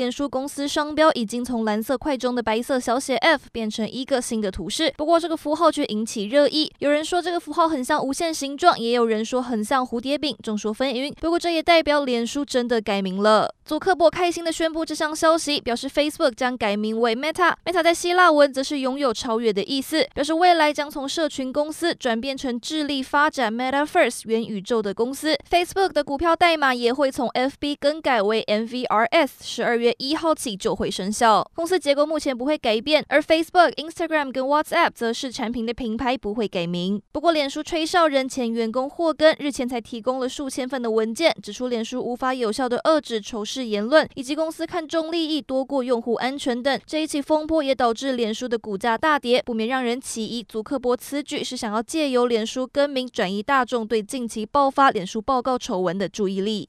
脸书公司商标已经从蓝色块中的白色小写 F 变成一个新的图示，不过这个符号却引起热议。有人说这个符号很像无限形状，也有人说很像蝴蝶饼，众说纷纭。不过这也代表脸书真的改名了。祖克伯开心地宣布这项消息，表示 Facebook 将改名为 Meta。Meta 在希腊文则是拥有超越的意思，表示未来将从社群公司转变成致力发展 Metaverse 元宇宙的公司。Facebook 的股票代码也会从 FB 更改为 MVRS。十二月。一号起就会生效。公司结构目前不会改变，而 Facebook、Instagram 跟 WhatsApp 则是产品的品牌不会改名。不过，脸书吹哨人前员工霍根日前才提供了数千份的文件，指出脸书无法有效地遏制仇视言论，以及公司看重利益多过用户安全等。这一起风波也导致脸书的股价大跌，不免让人起疑，祖克伯此举是想要借由脸书更名转移大众对近期爆发脸书报告丑闻的注意力。